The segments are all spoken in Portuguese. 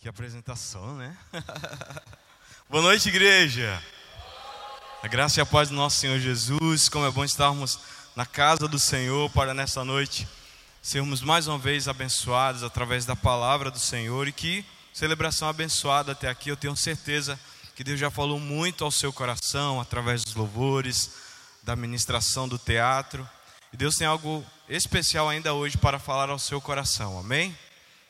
Que apresentação, né? Boa noite, igreja. A graça e a paz do nosso Senhor Jesus. Como é bom estarmos na casa do Senhor para nessa noite sermos mais uma vez abençoados através da palavra do Senhor e que celebração abençoada até aqui. Eu tenho certeza que Deus já falou muito ao seu coração através dos louvores, da ministração do teatro. E Deus tem algo especial ainda hoje para falar ao seu coração. Amém?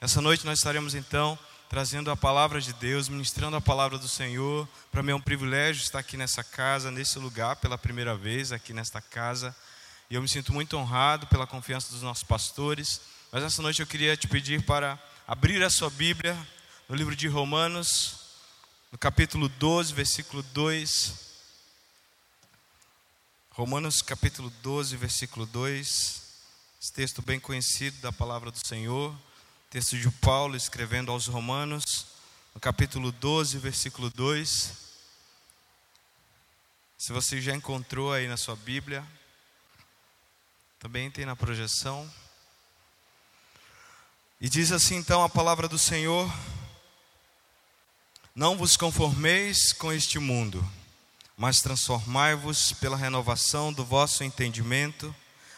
Essa noite nós estaremos então trazendo a palavra de Deus, ministrando a palavra do Senhor. Para mim é um privilégio estar aqui nessa casa, nesse lugar, pela primeira vez aqui nesta casa. E eu me sinto muito honrado pela confiança dos nossos pastores. Mas essa noite eu queria te pedir para abrir a sua Bíblia no livro de Romanos, no capítulo 12, versículo 2. Romanos capítulo 12, versículo 2. Esse texto bem conhecido da palavra do Senhor. Texto de Paulo escrevendo aos Romanos, no capítulo 12, versículo 2. Se você já encontrou aí na sua Bíblia, também tem na projeção. E diz assim então a palavra do Senhor: Não vos conformeis com este mundo, mas transformai-vos pela renovação do vosso entendimento,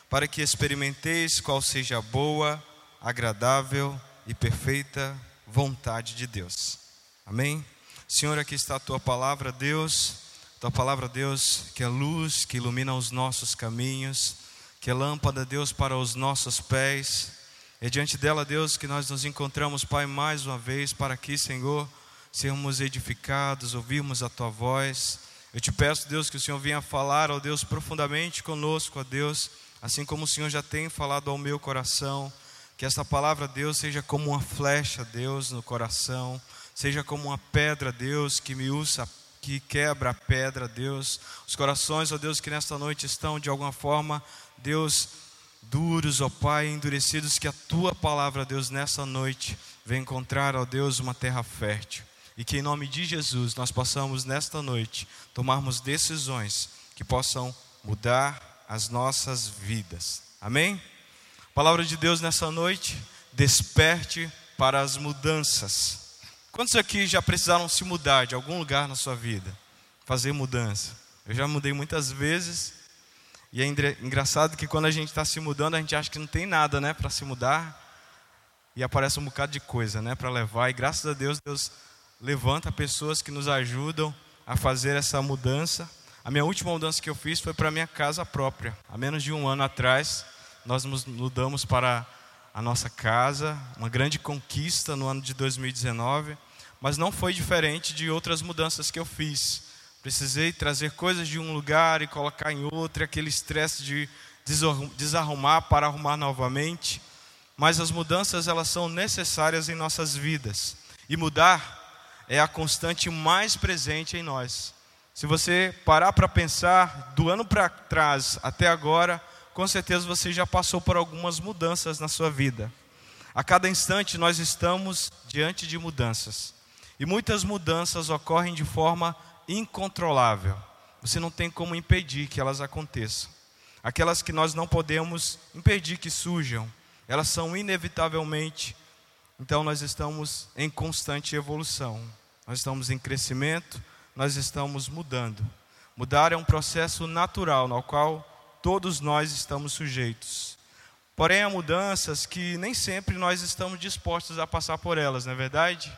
para que experimenteis qual seja a boa, agradável e perfeita vontade de Deus. Amém? Senhor, aqui está a tua palavra, Deus, tua palavra, Deus, que é luz, que ilumina os nossos caminhos, que é lâmpada, Deus, para os nossos pés. É diante dela, Deus, que nós nos encontramos, Pai, mais uma vez, para aqui, Senhor, sermos edificados, ouvirmos a tua voz. Eu te peço, Deus, que o Senhor venha falar, ó Deus, profundamente conosco, ó Deus, assim como o Senhor já tem falado ao meu coração. Que esta palavra, Deus, seja como uma flecha, Deus, no coração, seja como uma pedra, Deus, que me usa, que quebra a pedra, Deus. Os corações, ó Deus, que nesta noite estão de alguma forma, Deus, duros, ó Pai, endurecidos, que a tua palavra, Deus, nessa noite venha encontrar, ó Deus, uma terra fértil. E que em nome de Jesus nós possamos nesta noite tomarmos decisões que possam mudar as nossas vidas. Amém? Palavra de Deus nessa noite, desperte para as mudanças. Quantos aqui já precisaram se mudar de algum lugar na sua vida? Fazer mudança. Eu já mudei muitas vezes. E é engraçado que quando a gente está se mudando, a gente acha que não tem nada, né, para se mudar. E aparece um bocado de coisa, né, para levar. E graças a Deus, Deus levanta pessoas que nos ajudam a fazer essa mudança. A minha última mudança que eu fiz foi para minha casa própria, há menos de um ano atrás nós nos mudamos para a nossa casa, uma grande conquista no ano de 2019, mas não foi diferente de outras mudanças que eu fiz. Precisei trazer coisas de um lugar e colocar em outro, aquele estresse de desarrumar para arrumar novamente. Mas as mudanças elas são necessárias em nossas vidas. E mudar é a constante mais presente em nós. Se você parar para pensar do ano para trás até agora, com certeza você já passou por algumas mudanças na sua vida. A cada instante nós estamos diante de mudanças. E muitas mudanças ocorrem de forma incontrolável. Você não tem como impedir que elas aconteçam. Aquelas que nós não podemos impedir que surjam, elas são inevitavelmente. Então nós estamos em constante evolução. Nós estamos em crescimento, nós estamos mudando. Mudar é um processo natural no qual todos nós estamos sujeitos. Porém, há mudanças que nem sempre nós estamos dispostos a passar por elas, não é verdade?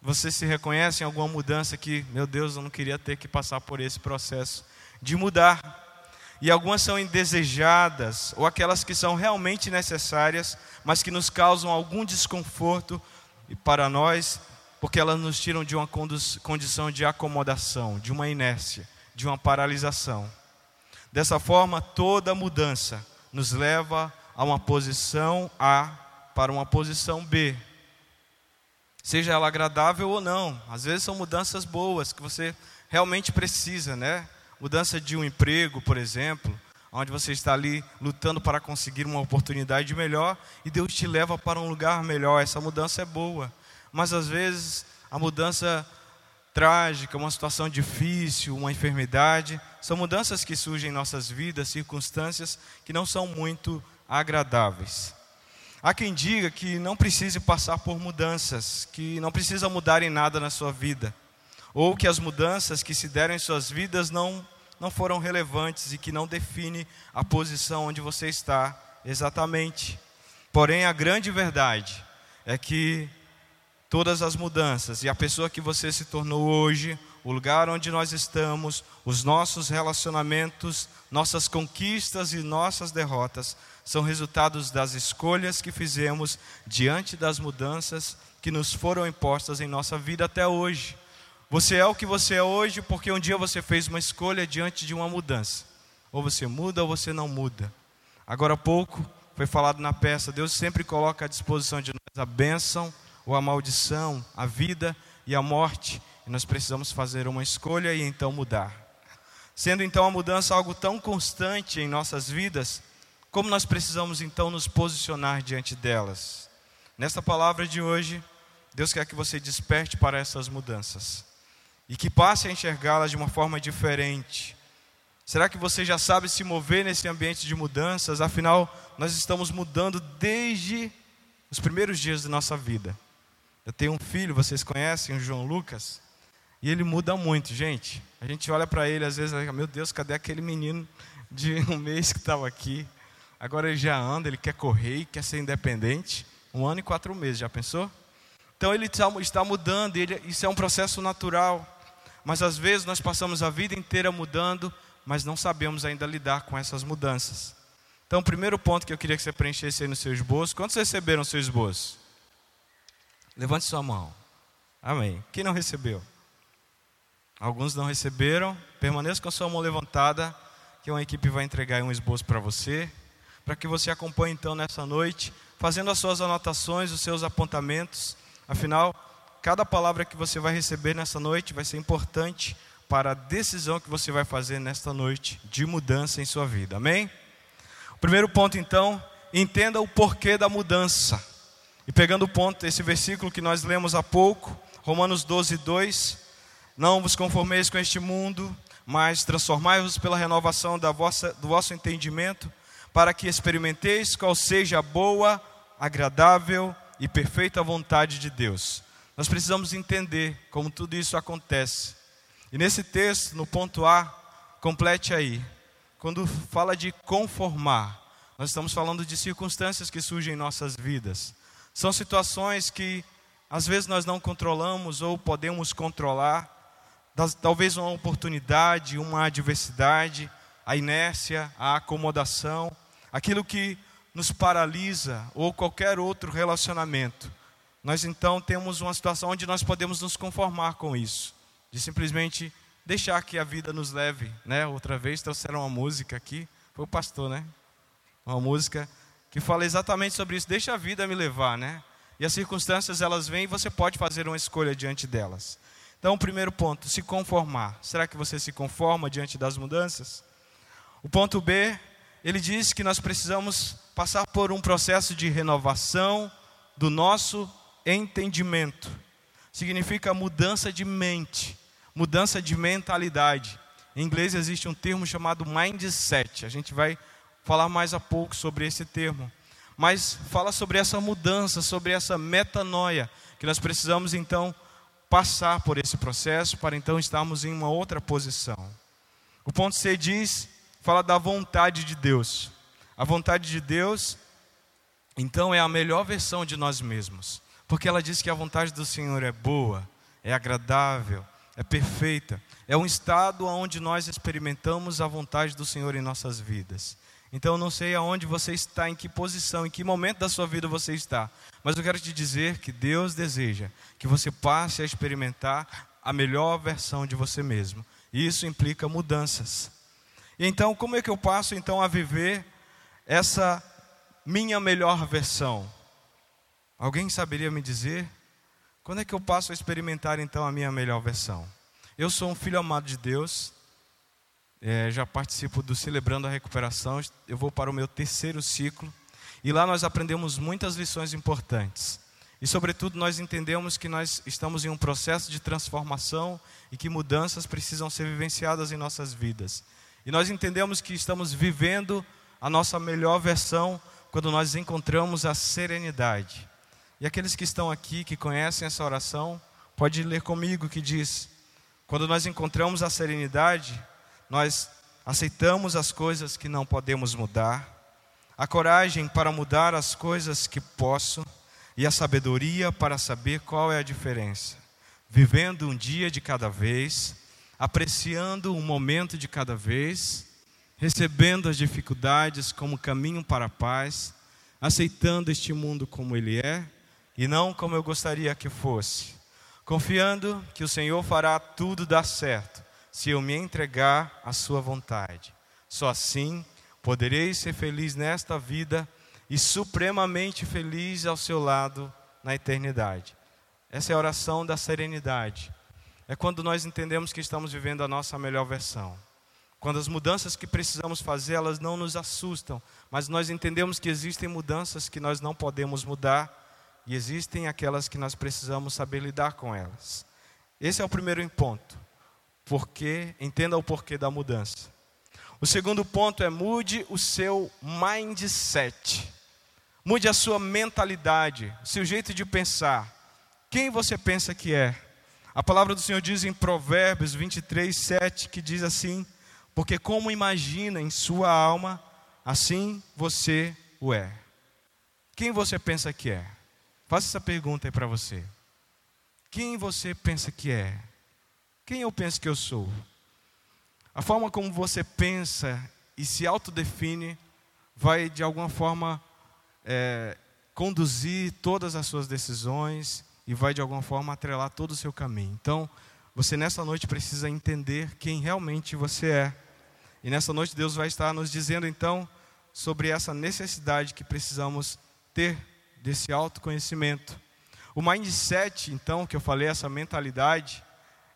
Você se reconhece em alguma mudança que, meu Deus, eu não queria ter que passar por esse processo de mudar. E algumas são indesejadas, ou aquelas que são realmente necessárias, mas que nos causam algum desconforto para nós, porque elas nos tiram de uma condição de acomodação, de uma inércia, de uma paralisação. Dessa forma, toda mudança nos leva a uma posição A para uma posição B. Seja ela agradável ou não. Às vezes são mudanças boas que você realmente precisa, né? Mudança de um emprego, por exemplo, onde você está ali lutando para conseguir uma oportunidade melhor e Deus te leva para um lugar melhor. Essa mudança é boa. Mas às vezes a mudança trágica, uma situação difícil, uma enfermidade. São mudanças que surgem em nossas vidas, circunstâncias que não são muito agradáveis. Há quem diga que não precise passar por mudanças, que não precisa mudar em nada na sua vida, ou que as mudanças que se deram em suas vidas não, não foram relevantes e que não define a posição onde você está exatamente. Porém, a grande verdade é que todas as mudanças e a pessoa que você se tornou hoje, o lugar onde nós estamos, os nossos relacionamentos, nossas conquistas e nossas derrotas são resultados das escolhas que fizemos diante das mudanças que nos foram impostas em nossa vida até hoje. Você é o que você é hoje porque um dia você fez uma escolha diante de uma mudança. Ou você muda ou você não muda. Agora há pouco foi falado na peça, Deus sempre coloca à disposição de nós a bênção ou a maldição, a vida e a morte, e nós precisamos fazer uma escolha e então mudar. Sendo então a mudança algo tão constante em nossas vidas, como nós precisamos então nos posicionar diante delas? Nesta palavra de hoje, Deus quer que você desperte para essas mudanças e que passe a enxergá-las de uma forma diferente. Será que você já sabe se mover nesse ambiente de mudanças? Afinal, nós estamos mudando desde os primeiros dias da nossa vida. Eu tenho um filho, vocês conhecem, o João Lucas, e ele muda muito, gente. A gente olha para ele, às vezes, meu Deus, cadê aquele menino de um mês que estava aqui? Agora ele já anda, ele quer correr, quer ser independente. Um ano e quatro meses, já pensou? Então ele está mudando, ele, isso é um processo natural. Mas às vezes nós passamos a vida inteira mudando, mas não sabemos ainda lidar com essas mudanças. Então, o primeiro ponto que eu queria que você preenchesse aí no seu esboço: quantos receberam o seu esboço? Levante sua mão. Amém. Quem não recebeu? Alguns não receberam. Permaneça com a sua mão levantada, que uma equipe vai entregar um esboço para você, para que você acompanhe então nessa noite, fazendo as suas anotações, os seus apontamentos. Afinal, cada palavra que você vai receber nessa noite vai ser importante para a decisão que você vai fazer nesta noite de mudança em sua vida. Amém? O primeiro ponto então, entenda o porquê da mudança. E pegando o ponto, esse versículo que nós lemos há pouco, Romanos 12, 2: Não vos conformeis com este mundo, mas transformai-vos pela renovação da vossa, do vosso entendimento, para que experimenteis qual seja a boa, agradável e perfeita vontade de Deus. Nós precisamos entender como tudo isso acontece. E nesse texto, no ponto A, complete aí. Quando fala de conformar, nós estamos falando de circunstâncias que surgem em nossas vidas. São situações que às vezes nós não controlamos ou podemos controlar, talvez uma oportunidade, uma adversidade, a inércia, a acomodação, aquilo que nos paralisa ou qualquer outro relacionamento. Nós então temos uma situação onde nós podemos nos conformar com isso, de simplesmente deixar que a vida nos leve, né? Outra vez trouxeram uma música aqui, foi o pastor, né? Uma música que fala exatamente sobre isso. Deixa a vida me levar, né? E as circunstâncias elas vêm e você pode fazer uma escolha diante delas. Então, o primeiro ponto, se conformar. Será que você se conforma diante das mudanças? O ponto B, ele diz que nós precisamos passar por um processo de renovação do nosso entendimento. Significa mudança de mente, mudança de mentalidade. Em inglês existe um termo chamado mindset. A gente vai falar mais a pouco sobre esse termo. Mas fala sobre essa mudança, sobre essa metanoia, que nós precisamos então passar por esse processo para então estarmos em uma outra posição. O ponto C diz, fala da vontade de Deus. A vontade de Deus, então, é a melhor versão de nós mesmos, porque ela diz que a vontade do Senhor é boa, é agradável, é perfeita. É um estado onde nós experimentamos a vontade do Senhor em nossas vidas. Então eu não sei aonde você está, em que posição, em que momento da sua vida você está, mas eu quero te dizer que Deus deseja que você passe a experimentar a melhor versão de você mesmo. E isso implica mudanças. E então, como é que eu passo então a viver essa minha melhor versão? Alguém saberia me dizer? Quando é que eu passo a experimentar então a minha melhor versão? Eu sou um filho amado de Deus, é, já participo do Celebrando a Recuperação, eu vou para o meu terceiro ciclo, e lá nós aprendemos muitas lições importantes. E, sobretudo, nós entendemos que nós estamos em um processo de transformação e que mudanças precisam ser vivenciadas em nossas vidas. E nós entendemos que estamos vivendo a nossa melhor versão quando nós encontramos a serenidade. E aqueles que estão aqui, que conhecem essa oração, pode ler comigo que diz: quando nós encontramos a serenidade, nós aceitamos as coisas que não podemos mudar, a coragem para mudar as coisas que posso e a sabedoria para saber qual é a diferença, vivendo um dia de cada vez, apreciando um momento de cada vez, recebendo as dificuldades como caminho para a paz, aceitando este mundo como ele é e não como eu gostaria que fosse, confiando que o Senhor fará tudo dar certo se eu me entregar à Sua vontade. Só assim poderei ser feliz nesta vida e supremamente feliz ao seu lado na eternidade. Essa é a oração da serenidade. É quando nós entendemos que estamos vivendo a nossa melhor versão. Quando as mudanças que precisamos fazer, elas não nos assustam, mas nós entendemos que existem mudanças que nós não podemos mudar e existem aquelas que nós precisamos saber lidar com elas. Esse é o primeiro ponto. Porque entenda o porquê da mudança. O segundo ponto é mude o seu mindset. Mude a sua mentalidade, o seu jeito de pensar. Quem você pensa que é? A palavra do Senhor diz em Provérbios 23, 7, que diz assim: Porque como imagina em sua alma, assim você o é. Quem você pensa que é? Faça essa pergunta aí para você. Quem você pensa que é? Quem eu penso que eu sou? A forma como você pensa e se autodefine vai, de alguma forma, é, conduzir todas as suas decisões e vai, de alguma forma, atrelar todo o seu caminho. Então, você nessa noite precisa entender quem realmente você é. E nessa noite Deus vai estar nos dizendo, então, sobre essa necessidade que precisamos ter desse autoconhecimento. O mindset, então, que eu falei, essa mentalidade,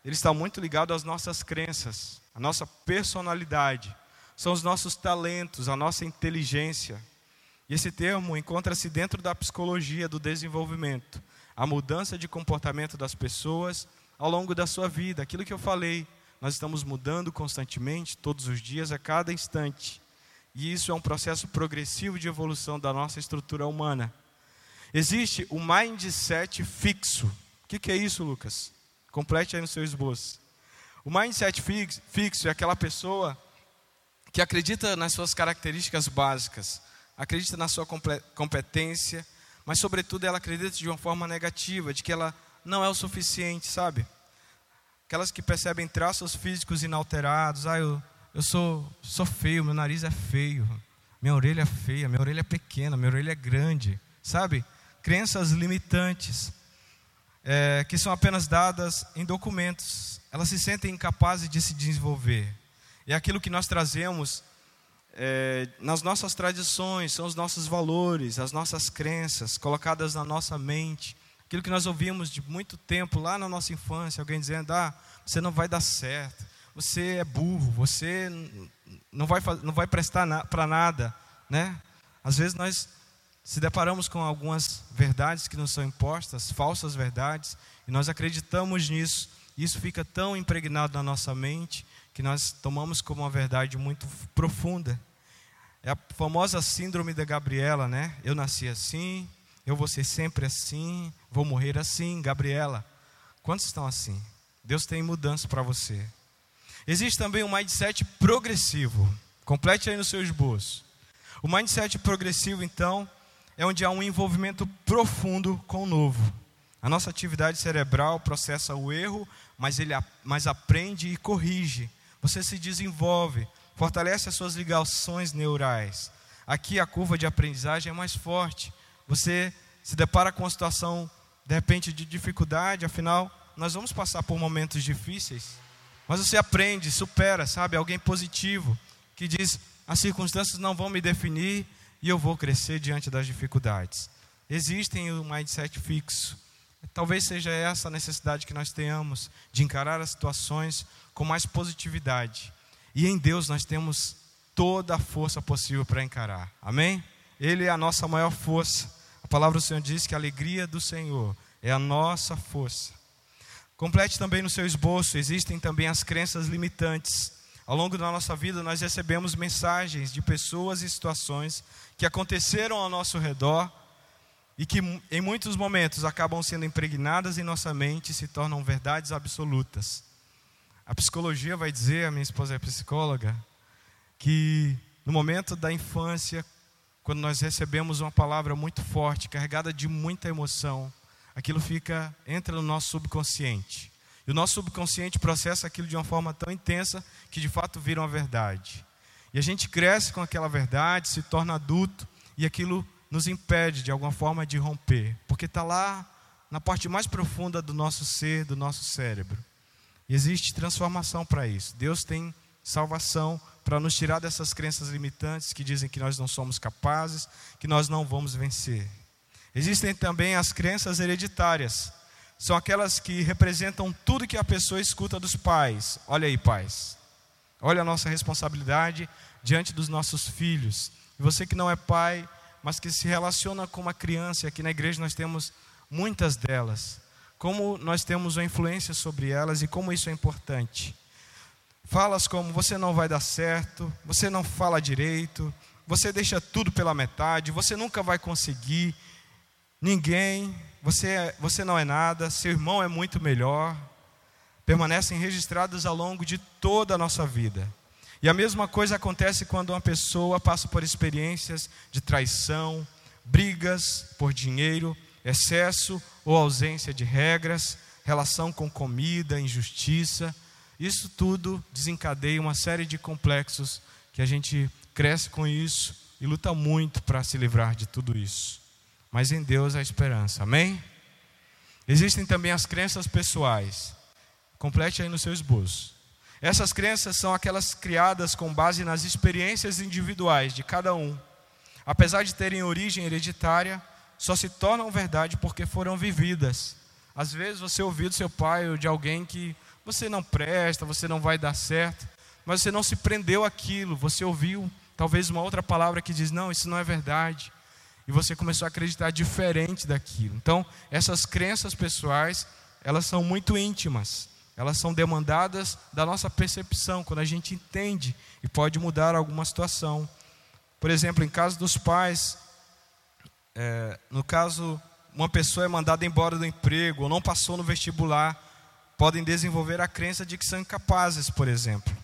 ele está muito ligado às nossas crenças a nossa personalidade, são os nossos talentos, a nossa inteligência. E esse termo encontra-se dentro da psicologia do desenvolvimento, a mudança de comportamento das pessoas ao longo da sua vida. Aquilo que eu falei, nós estamos mudando constantemente, todos os dias, a cada instante. E isso é um processo progressivo de evolução da nossa estrutura humana. Existe o mindset fixo. O que é isso, Lucas? Complete aí no seu esboço. O mindset fixo é aquela pessoa que acredita nas suas características básicas, acredita na sua competência, mas, sobretudo, ela acredita de uma forma negativa, de que ela não é o suficiente, sabe? Aquelas que percebem traços físicos inalterados, ah, eu, eu sou, sou feio, meu nariz é feio, minha orelha é feia, minha orelha é pequena, minha orelha é grande, sabe? Crenças limitantes, é, que são apenas dadas em documentos, elas se sentem incapazes de se desenvolver. E aquilo que nós trazemos é, nas nossas tradições, são os nossos valores, as nossas crenças colocadas na nossa mente. Aquilo que nós ouvimos de muito tempo lá na nossa infância, alguém dizendo: ah, você não vai dar certo, você é burro, você não vai, não vai prestar na, para nada. Né? Às vezes nós se deparamos com algumas verdades que nos são impostas, falsas verdades, e nós acreditamos nisso isso fica tão impregnado na nossa mente que nós tomamos como uma verdade muito profunda. É a famosa síndrome da Gabriela, né? Eu nasci assim, eu vou ser sempre assim, vou morrer assim. Gabriela, quantos estão assim? Deus tem mudança para você. Existe também um mindset progressivo. Complete aí no seu esboço. O mindset progressivo, então, é onde há um envolvimento profundo com o novo. A nossa atividade cerebral processa o erro, mas ele mas aprende e corrige. Você se desenvolve, fortalece as suas ligações neurais. Aqui a curva de aprendizagem é mais forte. Você se depara com uma situação de repente de dificuldade, afinal, nós vamos passar por momentos difíceis. Mas você aprende, supera, sabe? Alguém positivo que diz: as circunstâncias não vão me definir e eu vou crescer diante das dificuldades. Existem o mindset fixo Talvez seja essa a necessidade que nós tenhamos de encarar as situações com mais positividade. E em Deus nós temos toda a força possível para encarar. Amém? Ele é a nossa maior força. A palavra do Senhor diz que a alegria do Senhor é a nossa força. Complete também no seu esboço, existem também as crenças limitantes. Ao longo da nossa vida, nós recebemos mensagens de pessoas e situações que aconteceram ao nosso redor e que, em muitos momentos, acabam sendo impregnadas em nossa mente e se tornam verdades absolutas. A psicologia vai dizer, a minha esposa é psicóloga, que no momento da infância, quando nós recebemos uma palavra muito forte, carregada de muita emoção, aquilo fica entra no nosso subconsciente. E o nosso subconsciente processa aquilo de uma forma tão intensa que de fato vira uma verdade. E a gente cresce com aquela verdade, se torna adulto e aquilo nos impede de alguma forma de romper, porque está lá na parte mais profunda do nosso ser, do nosso cérebro. E existe transformação para isso. Deus tem salvação para nos tirar dessas crenças limitantes que dizem que nós não somos capazes, que nós não vamos vencer. Existem também as crenças hereditárias. São aquelas que representam tudo que a pessoa escuta dos pais. Olha aí, pais. Olha a nossa responsabilidade diante dos nossos filhos. E você que não é pai, mas que se relaciona com uma criança, aqui na igreja nós temos muitas delas como nós temos uma influência sobre elas e como isso é importante. Falas como você não vai dar certo, você não fala direito, você deixa tudo pela metade, você nunca vai conseguir, ninguém, você, é, você não é nada, seu irmão é muito melhor, permanecem registrados ao longo de toda a nossa vida. E a mesma coisa acontece quando uma pessoa passa por experiências de traição, brigas por dinheiro, excesso ou ausência de regras, relação com comida, injustiça. Isso tudo desencadeia uma série de complexos que a gente cresce com isso e luta muito para se livrar de tudo isso. Mas em Deus há esperança, amém? Existem também as crenças pessoais. Complete aí no seu esboço. Essas crenças são aquelas criadas com base nas experiências individuais de cada um. Apesar de terem origem hereditária, só se tornam verdade porque foram vividas. Às vezes você ouviu do seu pai ou de alguém que você não presta, você não vai dar certo, mas você não se prendeu àquilo, você ouviu talvez uma outra palavra que diz: não, isso não é verdade. E você começou a acreditar diferente daquilo. Então, essas crenças pessoais, elas são muito íntimas. Elas são demandadas da nossa percepção, quando a gente entende e pode mudar alguma situação. Por exemplo, em caso dos pais, é, no caso, uma pessoa é mandada embora do emprego ou não passou no vestibular, podem desenvolver a crença de que são incapazes, por exemplo.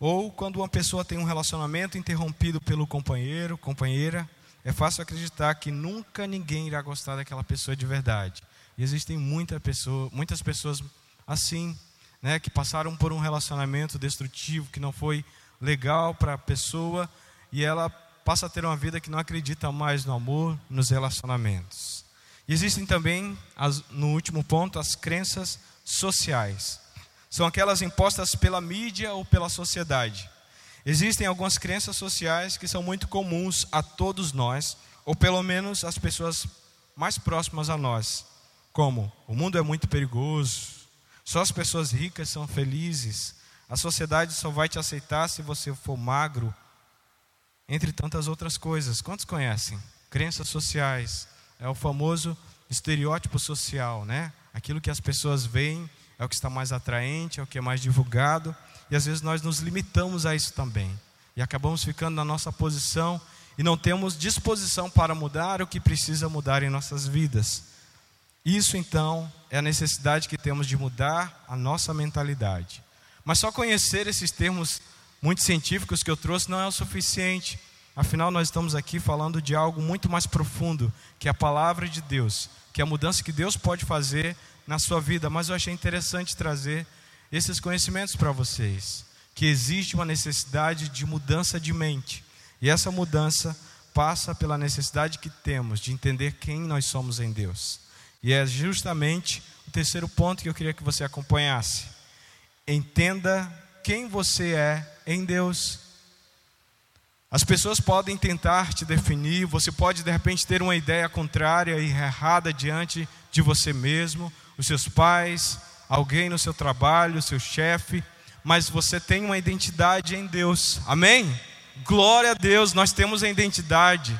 Ou quando uma pessoa tem um relacionamento interrompido pelo companheiro, companheira, é fácil acreditar que nunca ninguém irá gostar daquela pessoa de verdade. E existem muita pessoa, muitas pessoas assim, né, que passaram por um relacionamento destrutivo que não foi legal para a pessoa e ela passa a ter uma vida que não acredita mais no amor, nos relacionamentos. E existem também, as, no último ponto, as crenças sociais. São aquelas impostas pela mídia ou pela sociedade. Existem algumas crenças sociais que são muito comuns a todos nós, ou pelo menos as pessoas mais próximas a nós, como o mundo é muito perigoso, só as pessoas ricas são felizes, a sociedade só vai te aceitar se você for magro entre tantas outras coisas. Quantos conhecem? Crenças sociais, é o famoso estereótipo social, né? Aquilo que as pessoas veem é o que está mais atraente, é o que é mais divulgado, e às vezes nós nos limitamos a isso também. E acabamos ficando na nossa posição e não temos disposição para mudar o que precisa mudar em nossas vidas. Isso então é a necessidade que temos de mudar a nossa mentalidade. Mas só conhecer esses termos muitos científicos que eu trouxe não é o suficiente. Afinal, nós estamos aqui falando de algo muito mais profundo, que é a palavra de Deus, que é a mudança que Deus pode fazer na sua vida. Mas eu achei interessante trazer esses conhecimentos para vocês, que existe uma necessidade de mudança de mente. E essa mudança passa pela necessidade que temos de entender quem nós somos em Deus. E é justamente o terceiro ponto que eu queria que você acompanhasse. Entenda quem você é em Deus. As pessoas podem tentar te definir, você pode de repente ter uma ideia contrária e errada diante de você mesmo, os seus pais, alguém no seu trabalho, seu chefe, mas você tem uma identidade em Deus. Amém? Glória a Deus, nós temos a identidade.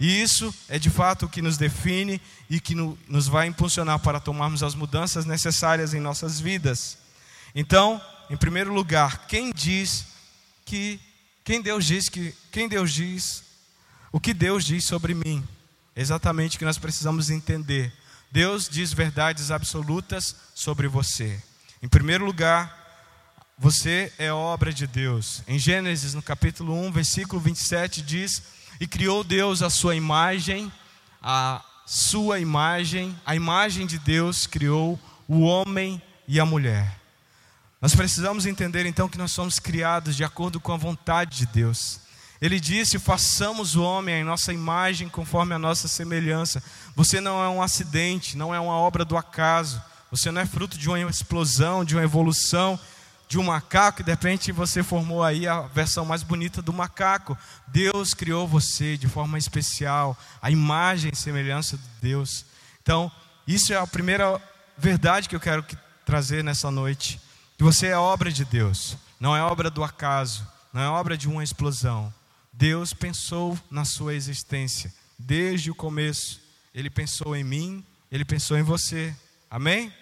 E isso é de fato o que nos define e que nos vai impulsionar para tomarmos as mudanças necessárias em nossas vidas. Então, em primeiro lugar, quem diz que quem Deus diz que quem Deus diz o que Deus diz sobre mim? Exatamente o que nós precisamos entender. Deus diz verdades absolutas sobre você. Em primeiro lugar, você é obra de Deus. Em Gênesis, no capítulo 1, versículo 27, diz: E criou Deus a sua imagem, a sua imagem, a imagem de Deus criou o homem e a mulher. Nós precisamos entender então que nós somos criados de acordo com a vontade de Deus. Ele disse: façamos o homem em nossa imagem, conforme a nossa semelhança. Você não é um acidente, não é uma obra do acaso. Você não é fruto de uma explosão, de uma evolução, de um macaco e de repente você formou aí a versão mais bonita do macaco. Deus criou você de forma especial, a imagem e semelhança de Deus. Então, isso é a primeira verdade que eu quero trazer nessa noite. Que você é obra de Deus, não é obra do acaso, não é obra de uma explosão. Deus pensou na sua existência desde o começo. Ele pensou em mim, ele pensou em você. Amém?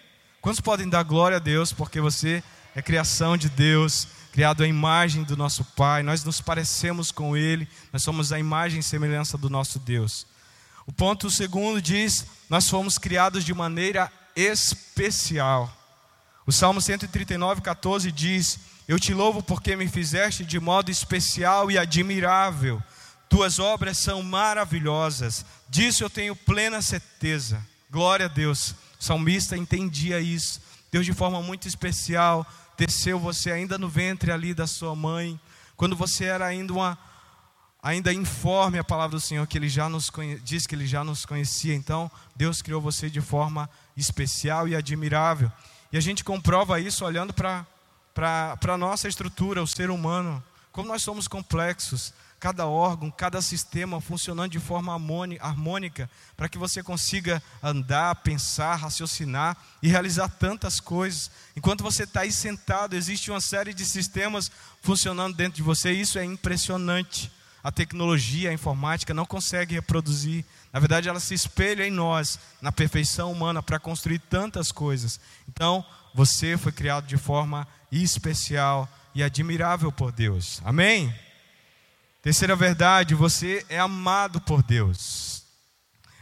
Quantos podem dar glória a Deus porque você é criação de Deus, criado à imagem do nosso Pai, nós nos parecemos com Ele, nós somos a imagem e semelhança do nosso Deus. O ponto segundo diz: nós fomos criados de maneira especial. O Salmo 139, 14 diz: Eu te louvo porque me fizeste de modo especial e admirável. Tuas obras são maravilhosas. Disso eu tenho plena certeza. Glória a Deus. O salmista entendia isso. Deus, de forma muito especial, teceu você ainda no ventre ali da sua mãe, quando você era ainda uma ainda informe a palavra do Senhor que ele já nos conhe, diz que ele já nos conhecia. Então, Deus criou você de forma especial e admirável. E a gente comprova isso olhando para a nossa estrutura, o ser humano, como nós somos complexos cada órgão, cada sistema funcionando de forma harmônica, para que você consiga andar, pensar, raciocinar e realizar tantas coisas. Enquanto você está aí sentado, existe uma série de sistemas funcionando dentro de você, isso é impressionante. A tecnologia, a informática não consegue reproduzir. Na verdade, ela se espelha em nós, na perfeição humana, para construir tantas coisas. Então, você foi criado de forma especial e admirável por Deus. Amém? Terceira verdade, você é amado por Deus.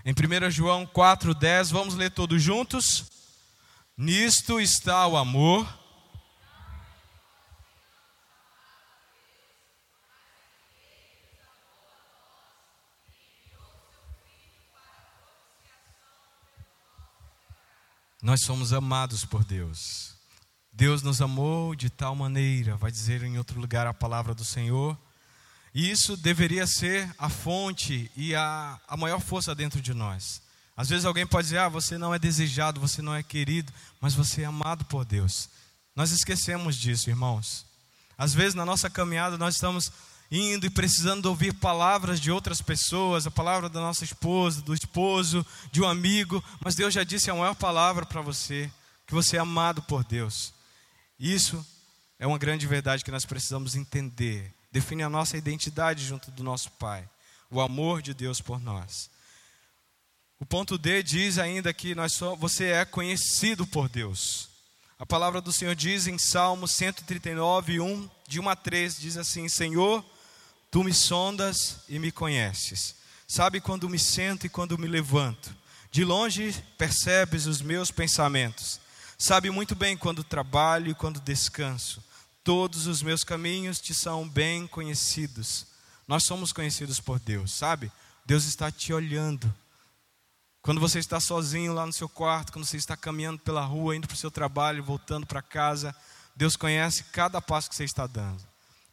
Em 1 João 4,10, vamos ler todos juntos? Nisto está o amor. Nós somos amados por Deus. Deus nos amou de tal maneira, vai dizer em outro lugar a palavra do Senhor e isso deveria ser a fonte e a, a maior força dentro de nós. Às vezes alguém pode dizer: ah, você não é desejado, você não é querido, mas você é amado por Deus. Nós esquecemos disso, irmãos. Às vezes na nossa caminhada nós estamos indo e precisando ouvir palavras de outras pessoas, a palavra da nossa esposa, do esposo, de um amigo, mas Deus já disse a maior palavra para você, que você é amado por Deus. Isso é uma grande verdade que nós precisamos entender define a nossa identidade junto do nosso Pai, o amor de Deus por nós. O ponto D diz ainda que nós só, você é conhecido por Deus. A palavra do Senhor diz em Salmo 139, 1, de 1 a 3, diz assim: Senhor, tu me sondas e me conheces. Sabe quando me sento e quando me levanto. De longe percebes os meus pensamentos. Sabe muito bem quando trabalho e quando descanso. Todos os meus caminhos te são bem conhecidos. Nós somos conhecidos por Deus, sabe? Deus está te olhando. Quando você está sozinho lá no seu quarto, quando você está caminhando pela rua, indo para o seu trabalho, voltando para casa, Deus conhece cada passo que você está dando.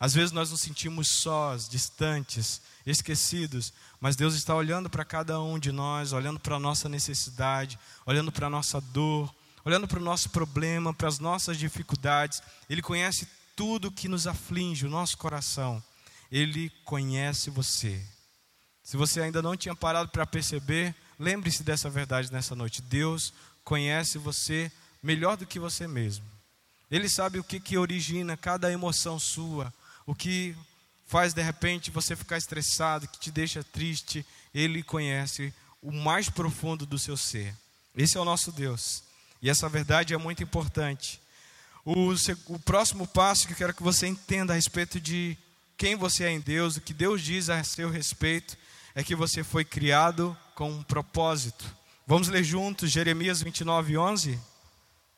Às vezes nós nos sentimos sós, distantes, esquecidos, mas Deus está olhando para cada um de nós, olhando para a nossa necessidade, olhando para a nossa dor, olhando para o nosso problema, para as nossas dificuldades. Ele conhece tudo que nos aflige, o nosso coração, Ele conhece você. Se você ainda não tinha parado para perceber, lembre-se dessa verdade nessa noite. Deus conhece você melhor do que você mesmo. Ele sabe o que, que origina cada emoção sua, o que faz de repente você ficar estressado, que te deixa triste. Ele conhece o mais profundo do seu ser. Esse é o nosso Deus. E essa verdade é muito importante. O, o próximo passo que eu quero que você entenda a respeito de quem você é em Deus, o que Deus diz a seu respeito, é que você foi criado com um propósito. Vamos ler juntos Jeremias 29, 11?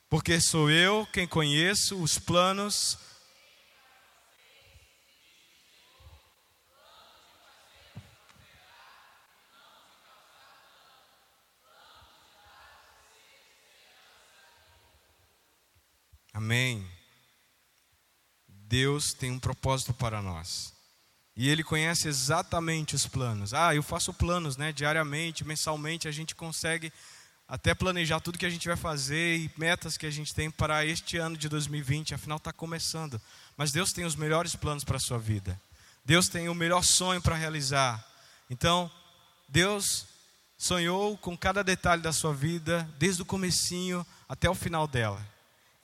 Porque sou eu quem conheço os planos Amém. Deus tem um propósito para nós. E Ele conhece exatamente os planos. Ah, eu faço planos, né? Diariamente, mensalmente, a gente consegue até planejar tudo que a gente vai fazer e metas que a gente tem para este ano de 2020. Afinal, está começando. Mas Deus tem os melhores planos para a sua vida. Deus tem o melhor sonho para realizar. Então, Deus sonhou com cada detalhe da sua vida, desde o comecinho até o final dela.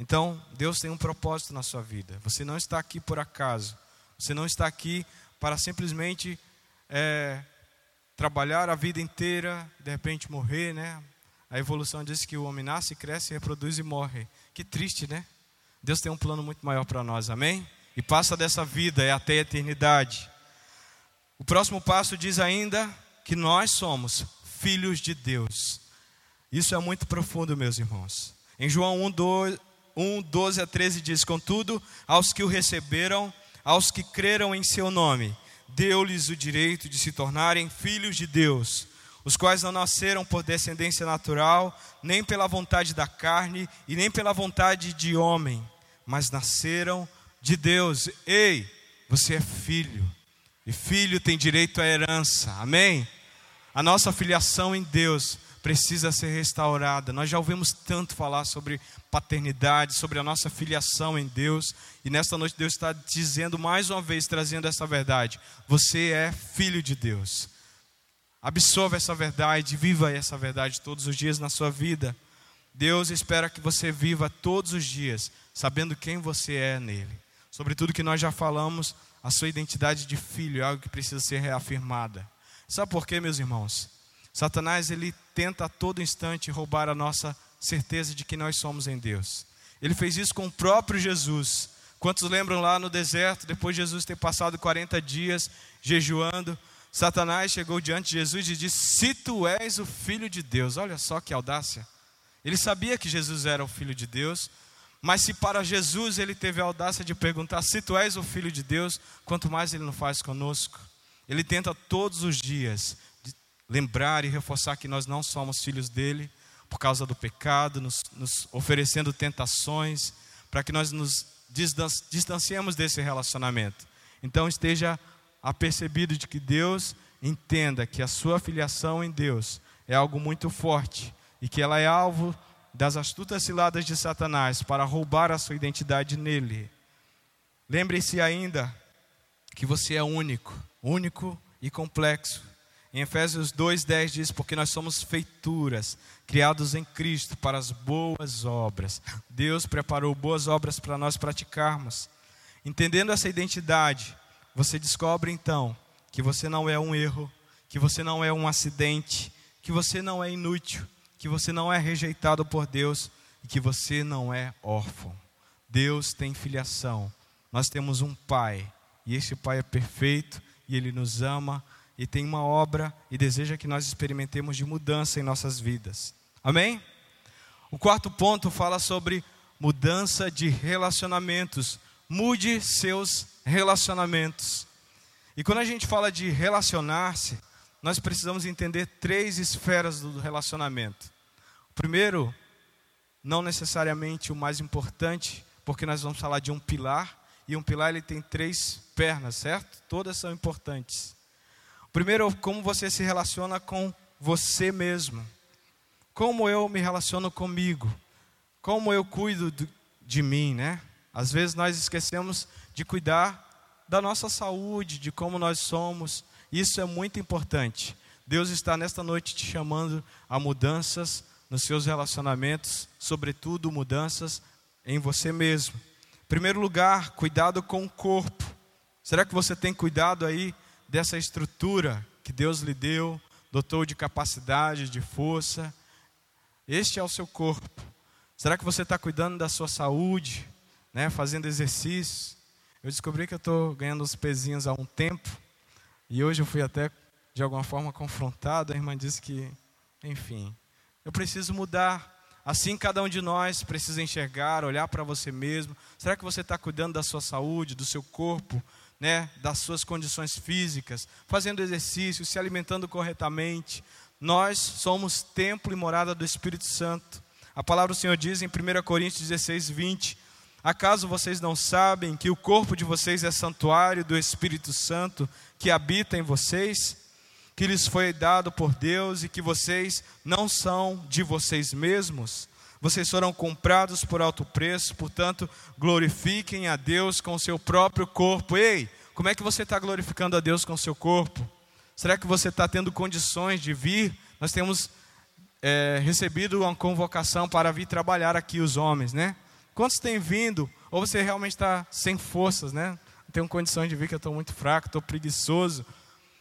Então, Deus tem um propósito na sua vida. Você não está aqui por acaso. Você não está aqui para simplesmente é, trabalhar a vida inteira, de repente morrer, né? A evolução diz que o homem nasce, cresce, reproduz e morre. Que triste, né? Deus tem um plano muito maior para nós, amém? E passa dessa vida é até a eternidade. O próximo passo diz ainda que nós somos filhos de Deus. Isso é muito profundo, meus irmãos. Em João 1, 2, 1, 12 a 13 diz: Contudo, aos que o receberam, aos que creram em seu nome, deu-lhes o direito de se tornarem filhos de Deus, os quais não nasceram por descendência natural, nem pela vontade da carne e nem pela vontade de homem, mas nasceram de Deus. Ei, você é filho, e filho tem direito à herança, amém? A nossa filiação em Deus precisa ser restaurada. Nós já ouvimos tanto falar sobre paternidade, sobre a nossa filiação em Deus, e nesta noite Deus está dizendo mais uma vez, trazendo essa verdade: você é filho de Deus. Absorva essa verdade, viva essa verdade todos os dias na sua vida. Deus espera que você viva todos os dias, sabendo quem você é nele. Sobre tudo que nós já falamos, a sua identidade de filho é algo que precisa ser reafirmada. Sabe por quê, meus irmãos? Satanás ele tenta a todo instante roubar a nossa certeza de que nós somos em Deus. Ele fez isso com o próprio Jesus. Quantos lembram lá no deserto, depois de Jesus ter passado 40 dias jejuando, Satanás chegou diante de Jesus e disse: Se tu és o filho de Deus, olha só que audácia. Ele sabia que Jesus era o filho de Deus, mas se para Jesus ele teve a audácia de perguntar: Se tu és o filho de Deus, quanto mais ele não faz conosco. Ele tenta todos os dias lembrar e reforçar que nós não somos filhos dele por causa do pecado, nos, nos oferecendo tentações, para que nós nos distanciemos desse relacionamento. Então esteja apercebido de que Deus entenda que a sua filiação em Deus é algo muito forte e que ela é alvo das astutas ciladas de Satanás para roubar a sua identidade nele. Lembre-se ainda que você é único, único e complexo. Em Efésios 2,10 diz: Porque nós somos feituras, criados em Cristo para as boas obras. Deus preparou boas obras para nós praticarmos. Entendendo essa identidade, você descobre então que você não é um erro, que você não é um acidente, que você não é inútil, que você não é rejeitado por Deus e que você não é órfão. Deus tem filiação. Nós temos um Pai, e esse Pai é perfeito e ele nos ama e tem uma obra e deseja que nós experimentemos de mudança em nossas vidas. Amém? O quarto ponto fala sobre mudança de relacionamentos. Mude seus relacionamentos. E quando a gente fala de relacionar-se, nós precisamos entender três esferas do relacionamento. O primeiro, não necessariamente o mais importante, porque nós vamos falar de um pilar, e um pilar ele tem três pernas, certo? Todas são importantes. Primeiro, como você se relaciona com você mesmo. Como eu me relaciono comigo. Como eu cuido de mim, né? Às vezes nós esquecemos de cuidar da nossa saúde, de como nós somos. Isso é muito importante. Deus está nesta noite te chamando a mudanças nos seus relacionamentos, sobretudo mudanças em você mesmo. Em primeiro lugar, cuidado com o corpo. Será que você tem cuidado aí dessa estrutura que Deus lhe deu, dotou de capacidade, de força. Este é o seu corpo. Será que você está cuidando da sua saúde? né, fazendo exercícios. Eu descobri que eu estou ganhando os pezinhos há um tempo, e hoje eu fui até, de alguma forma, confrontado. A irmã disse que, enfim, eu preciso mudar. Assim, cada um de nós precisa enxergar, olhar para você mesmo. Será que você está cuidando da sua saúde, do seu corpo, né, das suas condições físicas, fazendo exercício, se alimentando corretamente? Nós somos templo e morada do Espírito Santo. A palavra do Senhor diz em 1 Coríntios 16, 20: Acaso vocês não sabem que o corpo de vocês é santuário do Espírito Santo que habita em vocês? que lhes foi dado por Deus e que vocês não são de vocês mesmos. Vocês foram comprados por alto preço, portanto, glorifiquem a Deus com o seu próprio corpo. Ei, como é que você está glorificando a Deus com o seu corpo? Será que você está tendo condições de vir? Nós temos é, recebido uma convocação para vir trabalhar aqui, os homens, né? Quantos têm vindo? Ou você realmente está sem forças, né? Não tenho condições de vir, que eu estou muito fraco, estou preguiçoso.